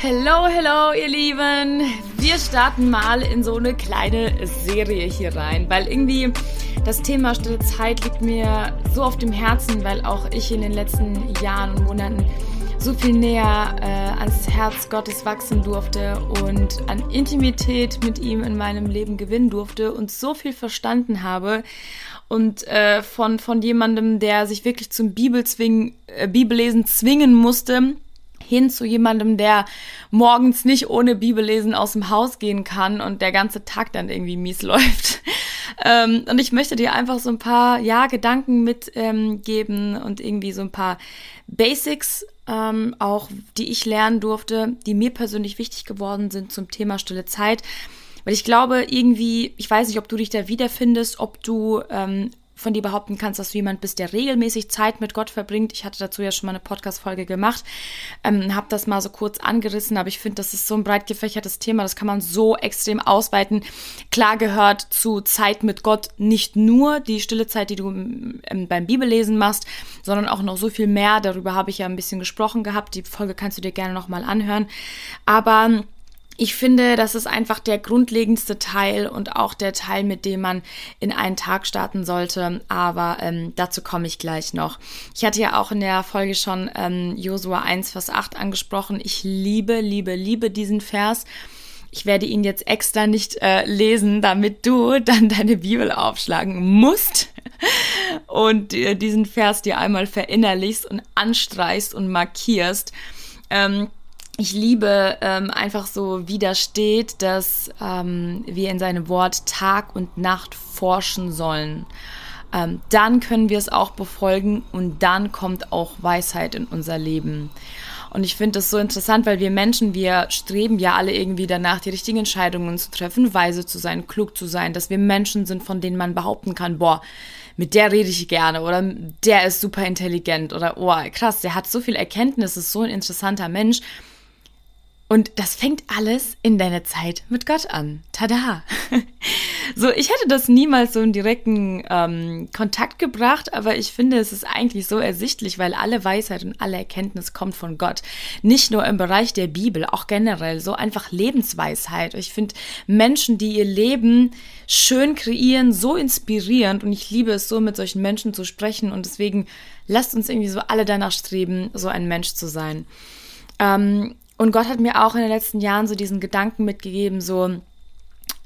Hello, hello, ihr Lieben. Wir starten mal in so eine kleine Serie hier rein, weil irgendwie das Thema Stille Zeit liegt mir so auf dem Herzen, weil auch ich in den letzten Jahren und Monaten so viel näher äh, ans Herz Gottes wachsen durfte und an Intimität mit ihm in meinem Leben gewinnen durfte und so viel verstanden habe und äh, von, von jemandem, der sich wirklich zum Bibelzwingen, äh, Bibellesen zwingen musste, hin zu jemandem, der morgens nicht ohne Bibellesen aus dem Haus gehen kann und der ganze Tag dann irgendwie mies läuft. ähm, und ich möchte dir einfach so ein paar, ja, Gedanken mitgeben ähm, und irgendwie so ein paar Basics ähm, auch, die ich lernen durfte, die mir persönlich wichtig geworden sind zum Thema stille Zeit. Weil ich glaube, irgendwie, ich weiß nicht, ob du dich da wiederfindest, ob du ähm, von dir behaupten kannst, dass du jemand bist, der regelmäßig Zeit mit Gott verbringt. Ich hatte dazu ja schon mal eine Podcast-Folge gemacht, ähm, habe das mal so kurz angerissen, aber ich finde, das ist so ein breit gefächertes Thema, das kann man so extrem ausweiten. Klar gehört zu Zeit mit Gott nicht nur die stille Zeit, die du ähm, beim Bibellesen machst, sondern auch noch so viel mehr. Darüber habe ich ja ein bisschen gesprochen gehabt. Die Folge kannst du dir gerne nochmal anhören. Aber ich finde, das ist einfach der grundlegendste Teil und auch der Teil, mit dem man in einen Tag starten sollte. Aber ähm, dazu komme ich gleich noch. Ich hatte ja auch in der Folge schon ähm, Josua 1, Vers 8 angesprochen. Ich liebe, liebe, liebe diesen Vers. Ich werde ihn jetzt extra nicht äh, lesen, damit du dann deine Bibel aufschlagen musst und äh, diesen Vers dir einmal verinnerlichst und anstreichst und markierst. Ähm, ich liebe ähm, einfach so, wie da steht, dass ähm, wir in seinem Wort Tag und Nacht forschen sollen. Ähm, dann können wir es auch befolgen und dann kommt auch Weisheit in unser Leben. Und ich finde das so interessant, weil wir Menschen, wir streben ja alle irgendwie danach, die richtigen Entscheidungen zu treffen, weise zu sein, klug zu sein, dass wir Menschen sind, von denen man behaupten kann, boah, mit der rede ich gerne oder der ist super intelligent oder oh, krass, der hat so viel Erkenntnis, ist so ein interessanter Mensch. Und das fängt alles in deiner Zeit mit Gott an. Tada! so, ich hätte das niemals so in direkten ähm, Kontakt gebracht, aber ich finde, es ist eigentlich so ersichtlich, weil alle Weisheit und alle Erkenntnis kommt von Gott. Nicht nur im Bereich der Bibel, auch generell, so einfach Lebensweisheit. Ich finde Menschen, die ihr Leben schön kreieren, so inspirierend und ich liebe es so, mit solchen Menschen zu sprechen und deswegen lasst uns irgendwie so alle danach streben, so ein Mensch zu sein. Ähm, und Gott hat mir auch in den letzten Jahren so diesen Gedanken mitgegeben, so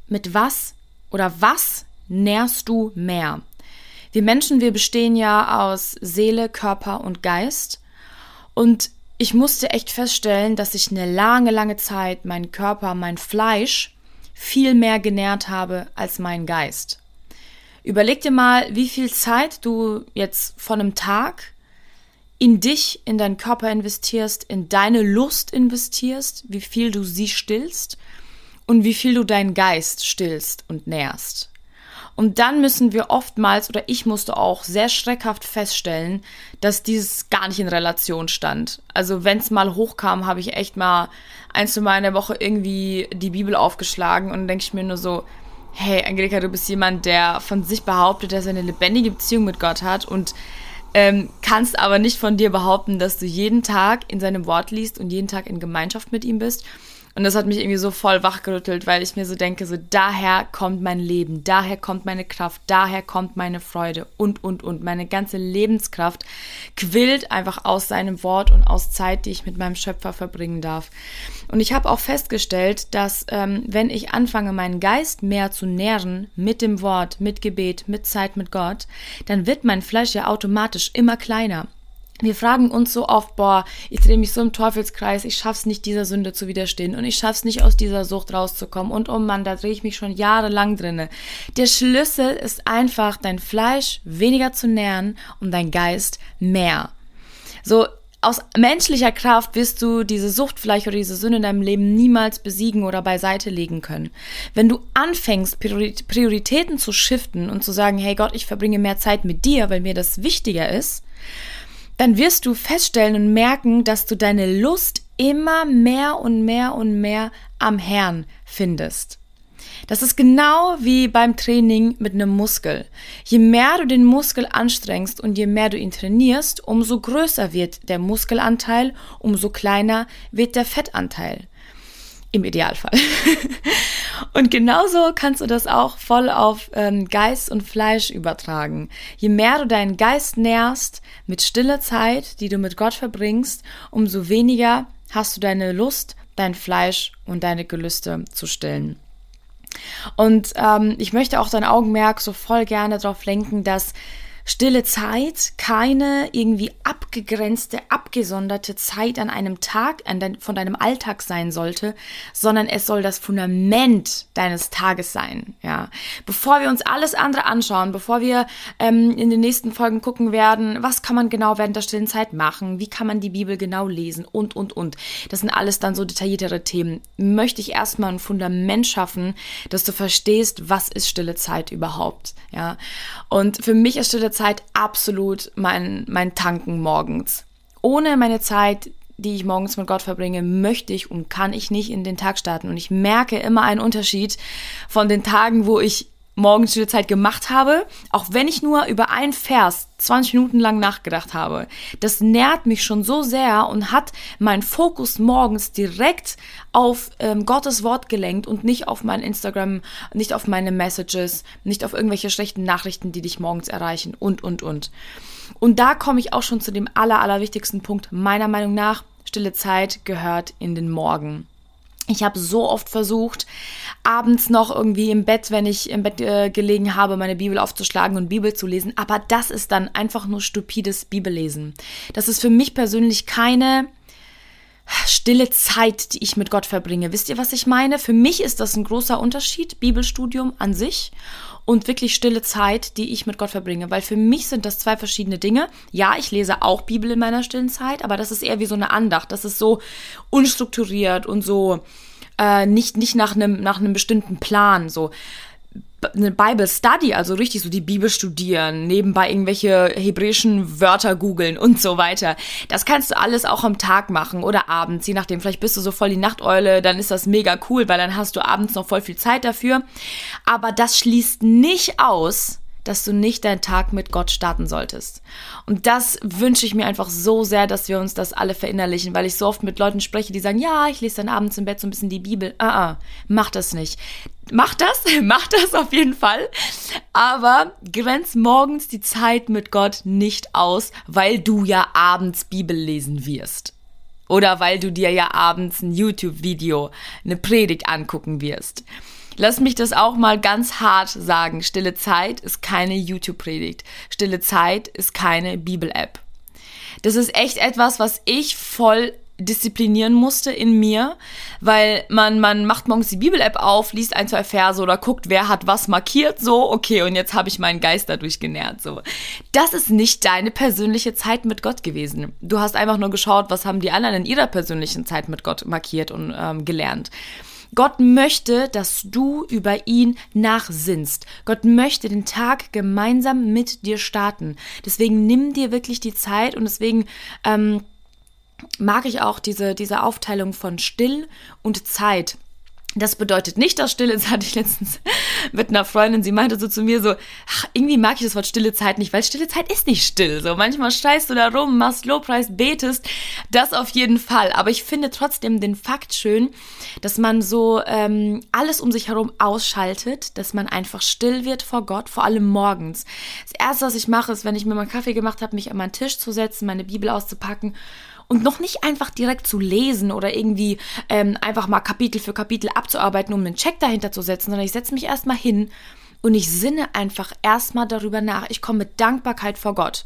mit was oder was nährst du mehr? Wir Menschen, wir bestehen ja aus Seele, Körper und Geist. Und ich musste echt feststellen, dass ich eine lange, lange Zeit meinen Körper, mein Fleisch viel mehr genährt habe als mein Geist. Überleg dir mal, wie viel Zeit du jetzt von einem Tag in dich, in deinen Körper investierst, in deine Lust investierst, wie viel du sie stillst und wie viel du deinen Geist stillst und nährst. Und dann müssen wir oftmals, oder ich musste auch sehr schreckhaft feststellen, dass dieses gar nicht in Relation stand. Also wenn es mal hochkam, habe ich echt mal ein, zwei Mal in der Woche irgendwie die Bibel aufgeschlagen und denke ich mir nur so, hey Angelika, du bist jemand, der von sich behauptet, dass er eine lebendige Beziehung mit Gott hat und ähm, kannst aber nicht von dir behaupten, dass du jeden Tag in seinem Wort liest und jeden Tag in Gemeinschaft mit ihm bist. Und das hat mich irgendwie so voll wachgerüttelt, weil ich mir so denke, so daher kommt mein Leben, daher kommt meine Kraft, daher kommt meine Freude und, und, und. Meine ganze Lebenskraft quillt einfach aus seinem Wort und aus Zeit, die ich mit meinem Schöpfer verbringen darf. Und ich habe auch festgestellt, dass ähm, wenn ich anfange, meinen Geist mehr zu nähren mit dem Wort, mit Gebet, mit Zeit mit Gott, dann wird mein Fleisch ja automatisch immer kleiner wir fragen uns so oft, boah, ich drehe mich so im Teufelskreis, ich schaff's nicht, dieser Sünde zu widerstehen und ich schaff's nicht, aus dieser Sucht rauszukommen und oh Mann, da drehe ich mich schon jahrelang drinne. Der Schlüssel ist einfach, dein Fleisch weniger zu nähren und dein Geist mehr. So, aus menschlicher Kraft wirst du diese Sucht vielleicht oder diese Sünde in deinem Leben niemals besiegen oder beiseite legen können. Wenn du anfängst, Prioritäten zu shiften und zu sagen, hey Gott, ich verbringe mehr Zeit mit dir, weil mir das wichtiger ist, dann wirst du feststellen und merken, dass du deine Lust immer mehr und mehr und mehr am Herrn findest. Das ist genau wie beim Training mit einem Muskel. Je mehr du den Muskel anstrengst und je mehr du ihn trainierst, umso größer wird der Muskelanteil, umso kleiner wird der Fettanteil. Im Idealfall. und genauso kannst du das auch voll auf ähm, Geist und Fleisch übertragen. Je mehr du deinen Geist nährst mit stiller Zeit, die du mit Gott verbringst, umso weniger hast du deine Lust, dein Fleisch und deine Gelüste zu stillen. Und ähm, ich möchte auch dein Augenmerk so voll gerne darauf lenken, dass stille Zeit keine irgendwie abgegrenzte, abgesonderte Zeit an einem Tag an dein, von deinem Alltag sein sollte, sondern es soll das Fundament deines Tages sein. Ja, bevor wir uns alles andere anschauen, bevor wir ähm, in den nächsten Folgen gucken werden, was kann man genau während der stillen Zeit machen, wie kann man die Bibel genau lesen und und und. Das sind alles dann so detailliertere Themen. Möchte ich erstmal ein Fundament schaffen, dass du verstehst, was ist stille Zeit überhaupt. Ja, und für mich ist stille Zeit absolut mein, mein Tanken morgens. Ohne meine Zeit, die ich morgens mit Gott verbringe, möchte ich und kann ich nicht in den Tag starten. Und ich merke immer einen Unterschied von den Tagen, wo ich morgens stille Zeit gemacht habe, auch wenn ich nur über einen Vers 20 Minuten lang nachgedacht habe. Das nährt mich schon so sehr und hat meinen Fokus morgens direkt auf ähm, Gottes Wort gelenkt und nicht auf mein Instagram, nicht auf meine Messages, nicht auf irgendwelche schlechten Nachrichten, die dich morgens erreichen und, und, und. Und da komme ich auch schon zu dem aller, allerwichtigsten Punkt meiner Meinung nach. Stille Zeit gehört in den Morgen. Ich habe so oft versucht, abends noch irgendwie im Bett, wenn ich im Bett äh, gelegen habe, meine Bibel aufzuschlagen und Bibel zu lesen. Aber das ist dann einfach nur stupides Bibellesen. Das ist für mich persönlich keine stille Zeit, die ich mit Gott verbringe. Wisst ihr, was ich meine? Für mich ist das ein großer Unterschied, Bibelstudium an sich und wirklich stille Zeit, die ich mit Gott verbringe. Weil für mich sind das zwei verschiedene Dinge. Ja, ich lese auch Bibel in meiner stillen Zeit, aber das ist eher wie so eine Andacht. Das ist so unstrukturiert und so äh, nicht, nicht nach einem nach bestimmten Plan. So eine Bible Study, also richtig so die Bibel studieren, nebenbei irgendwelche hebräischen Wörter googeln und so weiter. Das kannst du alles auch am Tag machen oder abends, je nachdem. Vielleicht bist du so voll die Nachteule, dann ist das mega cool, weil dann hast du abends noch voll viel Zeit dafür. Aber das schließt nicht aus, dass du nicht deinen Tag mit Gott starten solltest. Und das wünsche ich mir einfach so sehr, dass wir uns das alle verinnerlichen, weil ich so oft mit Leuten spreche, die sagen, ja, ich lese dann abends im Bett so ein bisschen die Bibel. Ah, ah, mach das nicht. Mach das, mach das auf jeden Fall. Aber grenz morgens die Zeit mit Gott nicht aus, weil du ja abends Bibel lesen wirst. Oder weil du dir ja abends ein YouTube-Video, eine Predigt angucken wirst. Lass mich das auch mal ganz hart sagen. Stille Zeit ist keine YouTube-Predigt. Stille Zeit ist keine Bibel-App. Das ist echt etwas, was ich voll disziplinieren musste in mir, weil man, man macht morgens die Bibel-App auf, liest ein, zwei Verse oder guckt, wer hat was markiert, so, okay, und jetzt habe ich meinen Geist dadurch genährt, so. Das ist nicht deine persönliche Zeit mit Gott gewesen. Du hast einfach nur geschaut, was haben die anderen in ihrer persönlichen Zeit mit Gott markiert und ähm, gelernt. Gott möchte, dass du über ihn nachsinnst. Gott möchte den Tag gemeinsam mit dir starten. Deswegen nimm dir wirklich die Zeit und deswegen ähm, mag ich auch diese, diese Aufteilung von Still und Zeit. Das bedeutet nicht, dass Stille, das hatte ich letztens mit einer Freundin, sie meinte so zu mir so, ach, irgendwie mag ich das Wort stille Zeit nicht, weil stille Zeit ist nicht still. So, manchmal scheißt du da rum, machst Lobpreis, betest, das auf jeden Fall. Aber ich finde trotzdem den Fakt schön, dass man so ähm, alles um sich herum ausschaltet, dass man einfach still wird vor Gott, vor allem morgens. Das Erste, was ich mache, ist, wenn ich mir meinen Kaffee gemacht habe, mich an meinen Tisch zu setzen, meine Bibel auszupacken und noch nicht einfach direkt zu lesen oder irgendwie ähm, einfach mal Kapitel für Kapitel abzuarbeiten, um einen Check dahinter zu setzen, sondern ich setze mich erstmal hin und ich sinne einfach erstmal darüber nach. Ich komme mit Dankbarkeit vor Gott.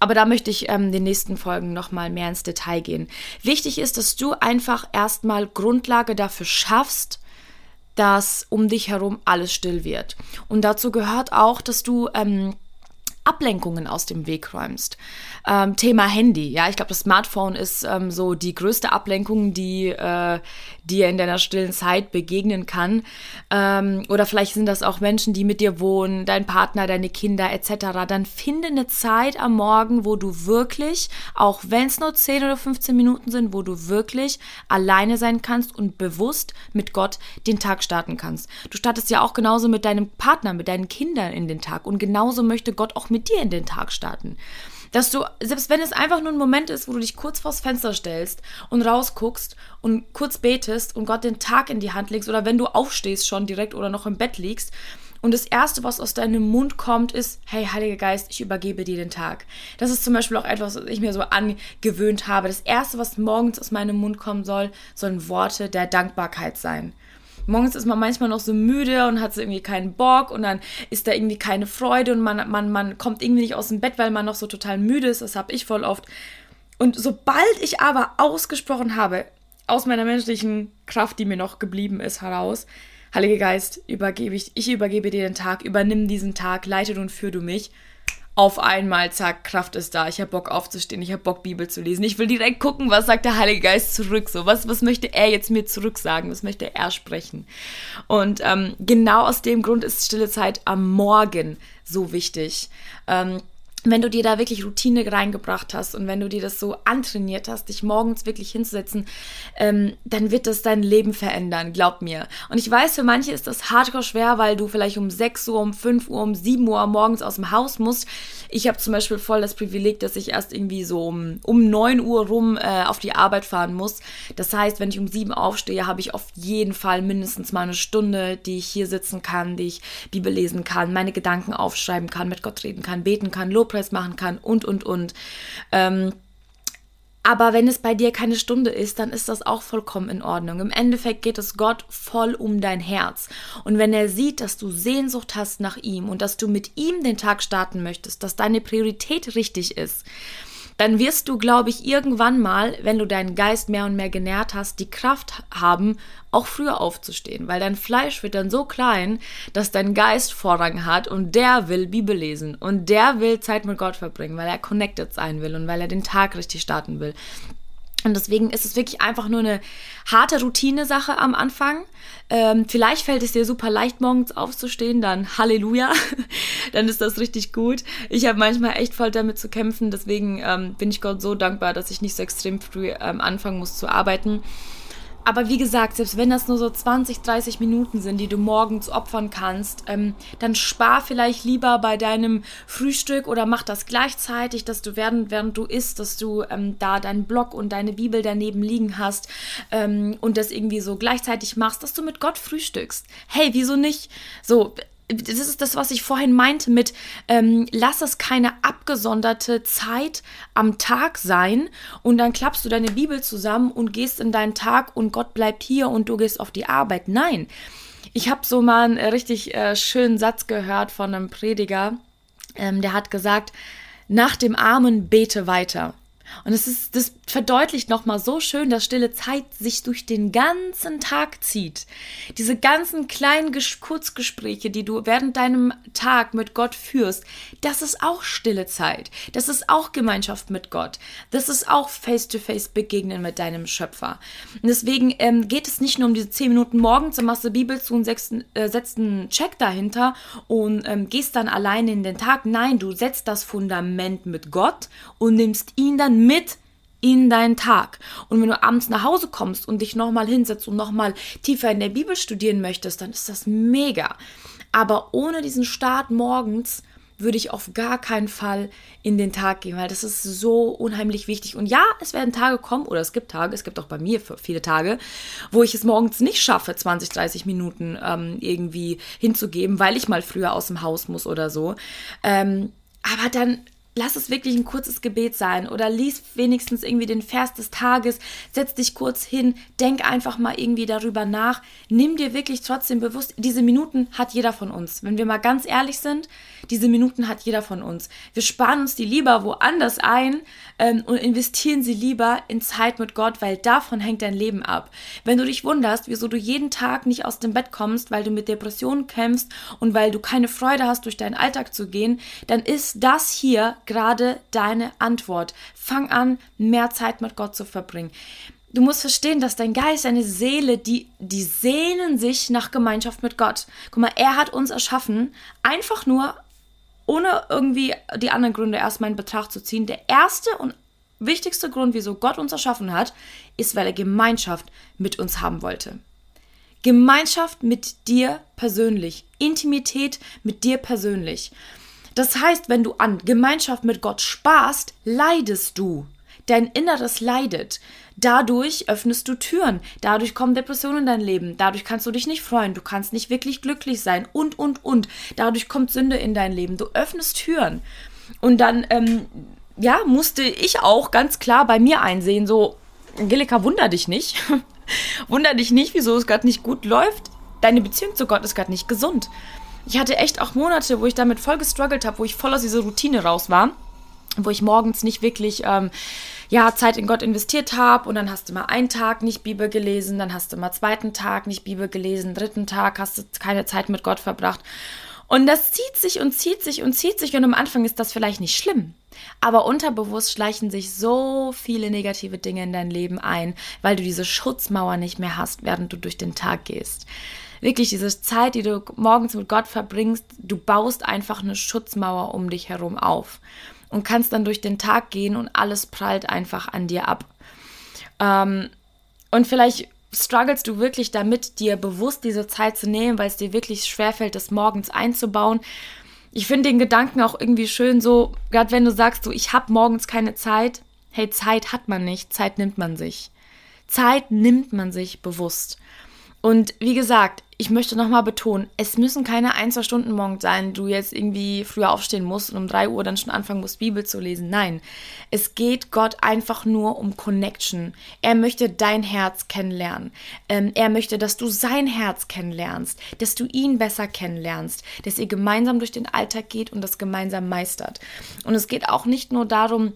Aber da möchte ich ähm, den nächsten Folgen nochmal mehr ins Detail gehen. Wichtig ist, dass du einfach erstmal Grundlage dafür schaffst, dass um dich herum alles still wird. Und dazu gehört auch, dass du ähm, Ablenkungen aus dem Weg räumst. Ähm, Thema Handy, ja, ich glaube, das Smartphone ist ähm, so die größte Ablenkung, die äh, dir in deiner stillen Zeit begegnen kann. Ähm, oder vielleicht sind das auch Menschen, die mit dir wohnen, dein Partner, deine Kinder etc. Dann finde eine Zeit am Morgen, wo du wirklich, auch wenn es nur 10 oder 15 Minuten sind, wo du wirklich alleine sein kannst und bewusst mit Gott den Tag starten kannst. Du startest ja auch genauso mit deinem Partner, mit deinen Kindern in den Tag und genauso möchte Gott auch mit dir in den Tag starten. Dass du, selbst wenn es einfach nur ein Moment ist, wo du dich kurz vors Fenster stellst und rausguckst und kurz betest und Gott den Tag in die Hand legst oder wenn du aufstehst schon direkt oder noch im Bett liegst und das Erste, was aus deinem Mund kommt, ist, hey, Heiliger Geist, ich übergebe dir den Tag. Das ist zum Beispiel auch etwas, was ich mir so angewöhnt habe. Das Erste, was morgens aus meinem Mund kommen soll, sollen Worte der Dankbarkeit sein morgens ist man manchmal noch so müde und hat so irgendwie keinen Bock und dann ist da irgendwie keine Freude und man, man, man kommt irgendwie nicht aus dem Bett, weil man noch so total müde ist. Das habe ich voll oft. Und sobald ich aber ausgesprochen habe, aus meiner menschlichen Kraft, die mir noch geblieben ist, heraus, Heiliger Geist, übergebe ich, ich übergebe dir den Tag, übernimm diesen Tag, leite du und führ du mich auf einmal, zack, Kraft ist da. Ich habe Bock aufzustehen, ich habe Bock, Bibel zu lesen. Ich will direkt gucken, was sagt der Heilige Geist zurück. So, was, was möchte er jetzt mir zurück sagen? Was möchte er sprechen? Und ähm, genau aus dem Grund ist stille Zeit am Morgen so wichtig. Ähm, wenn du dir da wirklich Routine reingebracht hast und wenn du dir das so antrainiert hast, dich morgens wirklich hinzusetzen, ähm, dann wird das dein Leben verändern, glaub mir. Und ich weiß, für manche ist das hardcore schwer, weil du vielleicht um 6 Uhr, um 5 Uhr, um 7 Uhr morgens aus dem Haus musst. Ich habe zum Beispiel voll das Privileg, dass ich erst irgendwie so um, um 9 Uhr rum äh, auf die Arbeit fahren muss. Das heißt, wenn ich um 7 aufstehe, habe ich auf jeden Fall mindestens mal eine Stunde, die ich hier sitzen kann, die ich Bibel lesen kann, meine Gedanken aufschreiben kann, mit Gott reden kann, beten kann, Lob Lobpreis machen kann und, und, und. Ähm, aber wenn es bei dir keine Stunde ist, dann ist das auch vollkommen in Ordnung. Im Endeffekt geht es Gott voll um dein Herz. Und wenn er sieht, dass du Sehnsucht hast nach ihm und dass du mit ihm den Tag starten möchtest, dass deine Priorität richtig ist, dann wirst du, glaube ich, irgendwann mal, wenn du deinen Geist mehr und mehr genährt hast, die Kraft haben, auch früher aufzustehen, weil dein Fleisch wird dann so klein, dass dein Geist Vorrang hat und der will Bibel lesen und der will Zeit mit Gott verbringen, weil er connected sein will und weil er den Tag richtig starten will. Und deswegen ist es wirklich einfach nur eine harte Routine-Sache am Anfang. Ähm, vielleicht fällt es dir super leicht, morgens aufzustehen, dann Halleluja, dann ist das richtig gut. Ich habe manchmal echt voll damit zu kämpfen, deswegen ähm, bin ich Gott so dankbar, dass ich nicht so extrem früh ähm, anfangen muss zu arbeiten. Aber wie gesagt, selbst wenn das nur so 20, 30 Minuten sind, die du morgens opfern kannst, ähm, dann spar vielleicht lieber bei deinem Frühstück oder mach das gleichzeitig, dass du während, während du isst, dass du ähm, da deinen Blog und deine Bibel daneben liegen hast ähm, und das irgendwie so gleichzeitig machst, dass du mit Gott frühstückst. Hey, wieso nicht? So, das ist das, was ich vorhin meinte mit, ähm, lass es keine abgesonderte Zeit am Tag sein und dann klappst du deine Bibel zusammen und gehst in deinen Tag und Gott bleibt hier und du gehst auf die Arbeit. Nein, ich habe so mal einen richtig äh, schönen Satz gehört von einem Prediger, ähm, der hat gesagt, nach dem Armen bete weiter. Und es ist, das verdeutlicht nochmal so schön, dass stille Zeit sich durch den ganzen Tag zieht. Diese ganzen kleinen Ges Kurzgespräche, die du während deinem Tag mit Gott führst, das ist auch stille Zeit. Das ist auch Gemeinschaft mit Gott. Das ist auch Face-to-Face Begegnen mit deinem Schöpfer. Und deswegen ähm, geht es nicht nur um diese zehn Minuten morgens, dann machst du Bibel zu und setzt, äh, setzt einen Check dahinter und ähm, gehst dann alleine in den Tag. Nein, du setzt das Fundament mit Gott und nimmst ihn dann mit in deinen Tag. Und wenn du abends nach Hause kommst und dich nochmal hinsetzt und nochmal tiefer in der Bibel studieren möchtest, dann ist das mega. Aber ohne diesen Start morgens würde ich auf gar keinen Fall in den Tag gehen, weil das ist so unheimlich wichtig. Und ja, es werden Tage kommen, oder es gibt Tage, es gibt auch bei mir viele Tage, wo ich es morgens nicht schaffe, 20, 30 Minuten ähm, irgendwie hinzugeben, weil ich mal früher aus dem Haus muss oder so. Ähm, aber dann lass es wirklich ein kurzes Gebet sein oder lies wenigstens irgendwie den Vers des Tages, setz dich kurz hin, denk einfach mal irgendwie darüber nach, nimm dir wirklich trotzdem bewusst, diese Minuten hat jeder von uns. Wenn wir mal ganz ehrlich sind, diese Minuten hat jeder von uns. Wir sparen uns die lieber woanders ein ähm, und investieren sie lieber in Zeit mit Gott, weil davon hängt dein Leben ab. Wenn du dich wunderst, wieso du jeden Tag nicht aus dem Bett kommst, weil du mit Depressionen kämpfst und weil du keine Freude hast, durch deinen Alltag zu gehen, dann ist das hier gerade deine Antwort. Fang an, mehr Zeit mit Gott zu verbringen. Du musst verstehen, dass dein Geist, deine Seele, die, die sehnen sich nach Gemeinschaft mit Gott. Guck mal, er hat uns erschaffen, einfach nur, ohne irgendwie die anderen Gründe erstmal in Betracht zu ziehen. Der erste und wichtigste Grund, wieso Gott uns erschaffen hat, ist, weil er Gemeinschaft mit uns haben wollte. Gemeinschaft mit dir persönlich. Intimität mit dir persönlich. Das heißt, wenn du an Gemeinschaft mit Gott sparst, leidest du. Dein Inneres leidet. Dadurch öffnest du Türen. Dadurch kommen Depressionen in dein Leben. Dadurch kannst du dich nicht freuen. Du kannst nicht wirklich glücklich sein. Und, und, und. Dadurch kommt Sünde in dein Leben. Du öffnest Türen. Und dann, ähm, ja, musste ich auch ganz klar bei mir einsehen, so, Angelika, wunder dich nicht. wunder dich nicht, wieso es gerade nicht gut läuft. Deine Beziehung zu Gott ist gerade nicht gesund ich hatte echt auch Monate, wo ich damit voll gestruggelt habe, wo ich voll aus dieser Routine raus war, wo ich morgens nicht wirklich ähm, ja, Zeit in Gott investiert habe und dann hast du mal einen Tag nicht Bibel gelesen, dann hast du mal zweiten Tag nicht Bibel gelesen, dritten Tag hast du keine Zeit mit Gott verbracht. Und das zieht sich und zieht sich und zieht sich und am Anfang ist das vielleicht nicht schlimm. Aber unterbewusst schleichen sich so viele negative Dinge in dein Leben ein, weil du diese Schutzmauer nicht mehr hast, während du durch den Tag gehst wirklich diese Zeit, die du morgens mit Gott verbringst, du baust einfach eine Schutzmauer um dich herum auf und kannst dann durch den Tag gehen und alles prallt einfach an dir ab. Ähm, und vielleicht strugglest du wirklich damit, dir bewusst diese Zeit zu nehmen, weil es dir wirklich schwerfällt, das morgens einzubauen. Ich finde den Gedanken auch irgendwie schön, so, gerade wenn du sagst, so, ich habe morgens keine Zeit. Hey, Zeit hat man nicht, Zeit nimmt man sich. Zeit nimmt man sich bewusst. Und wie gesagt, ich möchte nochmal betonen, es müssen keine ein, zwei Stunden morgens sein, du jetzt irgendwie früher aufstehen musst und um drei Uhr dann schon anfangen musst, Bibel zu lesen. Nein, es geht Gott einfach nur um Connection. Er möchte dein Herz kennenlernen. Ähm, er möchte, dass du sein Herz kennenlernst, dass du ihn besser kennenlernst, dass ihr gemeinsam durch den Alltag geht und das gemeinsam meistert. Und es geht auch nicht nur darum,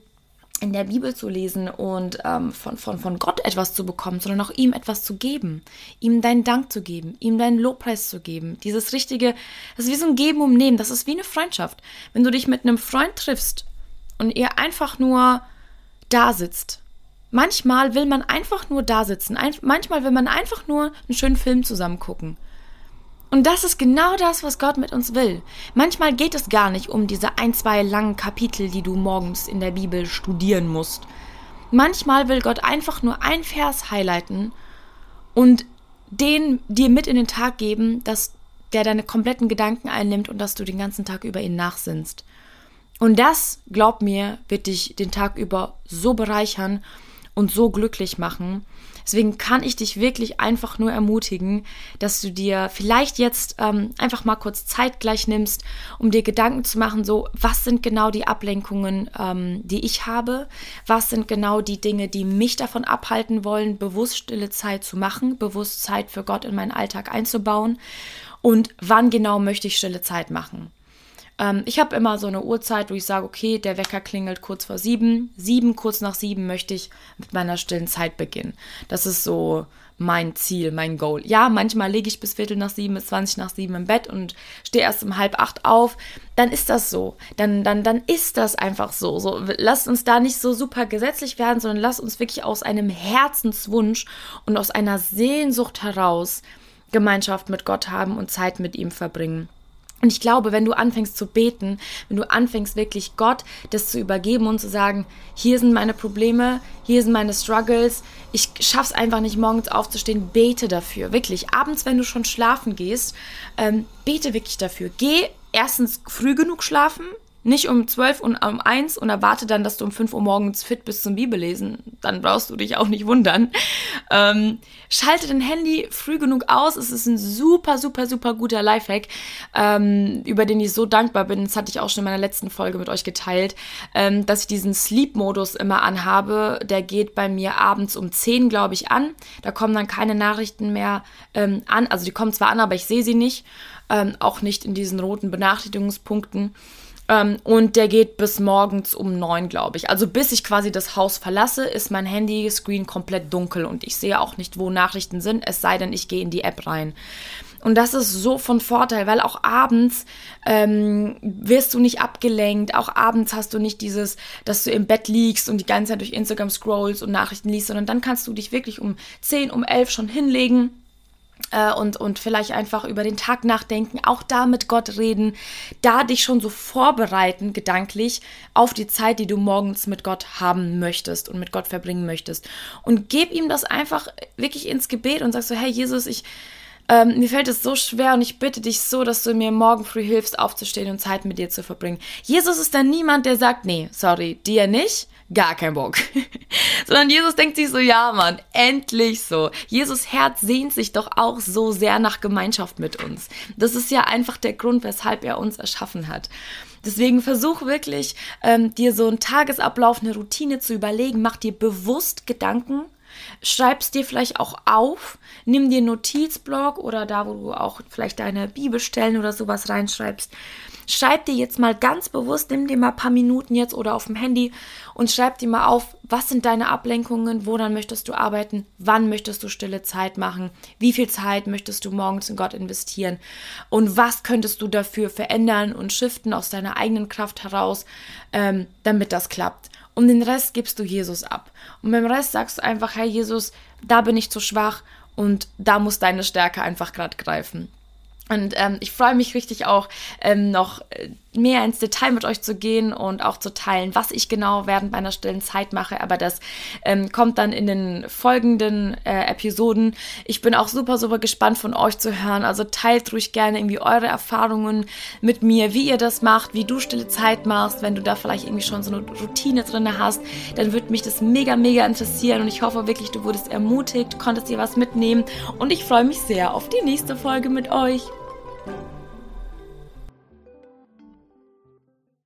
in der Bibel zu lesen und ähm, von, von, von Gott etwas zu bekommen, sondern auch ihm etwas zu geben, ihm deinen Dank zu geben, ihm deinen Lobpreis zu geben. Dieses richtige, das ist wie so ein Geben und Nehmen, das ist wie eine Freundschaft. Wenn du dich mit einem Freund triffst und ihr einfach nur da sitzt. Manchmal will man einfach nur da sitzen, ein, manchmal will man einfach nur einen schönen Film zusammen gucken. Und das ist genau das, was Gott mit uns will. Manchmal geht es gar nicht um diese ein, zwei langen Kapitel, die du morgens in der Bibel studieren musst. Manchmal will Gott einfach nur ein Vers highlighten und den dir mit in den Tag geben, dass der deine kompletten Gedanken einnimmt und dass du den ganzen Tag über ihn nachsinnst. Und das, glaub mir, wird dich den Tag über so bereichern und so glücklich machen. Deswegen kann ich dich wirklich einfach nur ermutigen, dass du dir vielleicht jetzt ähm, einfach mal kurz Zeit gleich nimmst, um dir Gedanken zu machen, so was sind genau die Ablenkungen, ähm, die ich habe, was sind genau die Dinge, die mich davon abhalten wollen, bewusst stille Zeit zu machen, bewusst Zeit für Gott in meinen Alltag einzubauen und wann genau möchte ich stille Zeit machen. Ähm, ich habe immer so eine Uhrzeit, wo ich sage, okay, der Wecker klingelt kurz vor sieben. Sieben, kurz nach sieben möchte ich mit meiner stillen Zeit beginnen. Das ist so mein Ziel, mein Goal. Ja, manchmal lege ich bis Viertel nach sieben, bis zwanzig nach sieben im Bett und stehe erst um halb acht auf. Dann ist das so. Dann, dann, dann ist das einfach so. so. Lasst uns da nicht so super gesetzlich werden, sondern lasst uns wirklich aus einem Herzenswunsch und aus einer Sehnsucht heraus Gemeinschaft mit Gott haben und Zeit mit ihm verbringen. Und ich glaube, wenn du anfängst zu beten, wenn du anfängst wirklich Gott das zu übergeben und zu sagen, hier sind meine Probleme, hier sind meine Struggles, ich schaff's einfach nicht morgens aufzustehen, bete dafür, wirklich. Abends, wenn du schon schlafen gehst, ähm, bete wirklich dafür. Geh erstens früh genug schlafen, Nicht um 12 und um 1 und erwarte dann, dass du um 5 Uhr morgens fit bist zum Bibellesen. Dann brauchst du dich auch nicht wundern. Ähm, schalte dein Handy früh genug aus. Es ist ein super, super, super guter Lifehack, ähm, über den ich so dankbar bin. Das hatte ich auch schon in meiner letzten Folge mit euch geteilt, ähm, dass ich diesen Sleep-Modus immer anhabe. Der geht bei mir abends um 10, glaube ich, an. Da kommen dann keine Nachrichten mehr ähm, an. Also die kommen zwar an, aber ich sehe sie nicht. Ähm, auch nicht in diesen roten Benachrichtigungspunkten. Ähm, und der geht bis morgens um neun, glaube ich. Also bis ich quasi das Haus verlasse, ist mein Handy-Screen komplett dunkel und ich sehe auch nicht, wo Nachrichten sind, es sei denn, ich gehe in die App rein. Und das ist so von Vorteil, weil auch abends ähm, wirst du nicht abgelenkt. Auch abends hast du nicht dieses, dass du im Bett liegst und die ganze Zeit durch Instagram scrollst und Nachrichten liest, sondern dann kannst du dich wirklich um 10, um 11 schon hinlegen und, und vielleicht einfach über den Tag nachdenken, auch da mit Gott reden, da dich schon so vorbereiten, gedanklich, auf die Zeit, die du morgens mit Gott haben möchtest und mit Gott verbringen möchtest. Und gib ihm das einfach wirklich ins Gebet und sag so, hey Jesus, ich, ähm, mir fällt es so schwer und ich bitte dich so, dass du mir morgen früh hilfst, aufzustehen und Zeit mit dir zu verbringen. Jesus ist dann niemand, der sagt, nee, sorry, dir nicht gar kein Bock. Sondern Jesus denkt sich so, ja, Mann, endlich so. Jesus Herz sehnt sich doch auch so sehr nach Gemeinschaft mit uns. Das ist ja einfach der Grund, weshalb er uns erschaffen hat. Deswegen versuch wirklich, ähm, dir so einen Tagesablauf, eine Routine zu überlegen. Mach dir bewusst Gedanken. Schreib's dir vielleicht auch auf. Nimm dir einen Notizblock oder da, wo du auch vielleicht deine Bibelstellen oder sowas reinschreibst schreib dir jetzt mal ganz bewusst, nimm dir mal ein paar Minuten jetzt oder auf dem Handy und schreib dir mal auf, was sind deine Ablenkungen, woran möchtest du arbeiten, wann möchtest du stille Zeit machen, wie viel Zeit möchtest du morgens in Gott investieren und was könntest du dafür verändern und shiften aus deiner eigenen Kraft heraus, ähm, damit das klappt. Und den Rest gibst du Jesus ab. Und beim Rest sagst du einfach, Herr Jesus, da bin ich zu schwach und da muss deine Stärke einfach gerade greifen. Und ähm, ich freue mich richtig auch, ähm, noch äh, mehr ins Detail mit euch zu gehen und auch zu teilen, was ich genau während meiner stillen Zeit mache. Aber das ähm, kommt dann in den folgenden äh, Episoden. Ich bin auch super, super gespannt von euch zu hören. Also teilt ruhig gerne irgendwie eure Erfahrungen mit mir, wie ihr das macht, wie du stille Zeit machst. Wenn du da vielleicht irgendwie schon so eine Routine drin hast, dann würde mich das mega, mega interessieren. Und ich hoffe wirklich, du wurdest ermutigt, konntest dir was mitnehmen. Und ich freue mich sehr auf die nächste Folge mit euch.